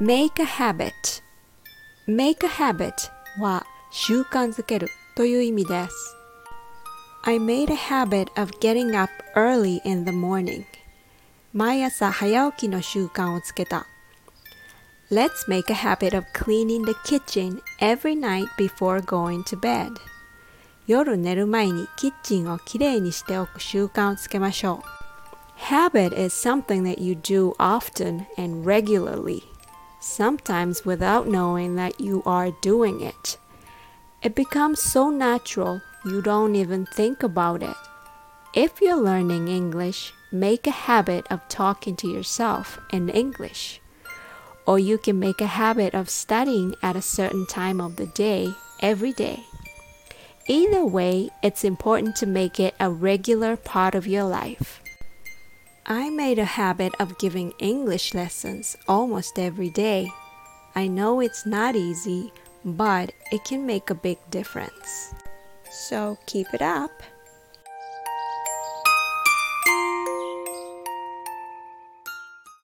make a habit make a habit は習慣づけるという意味です I made a habit of getting up early in the morning 毎朝早起きの習慣をつけた Let's make a habit of cleaning the kitchen every night before going to bed 夜寝る前にキッチンをきれいにしておく習慣をつけましょう Habit is something that you do often and regularly, sometimes without knowing that you are doing it. It becomes so natural you don't even think about it. If you're learning English, make a habit of talking to yourself in English. Or you can make a habit of studying at a certain time of the day every day. Either way, it's important to make it a regular part of your life. I made a habit of giving English lessons almost every day. I know it's not easy, but it can make a big difference. So keep it up.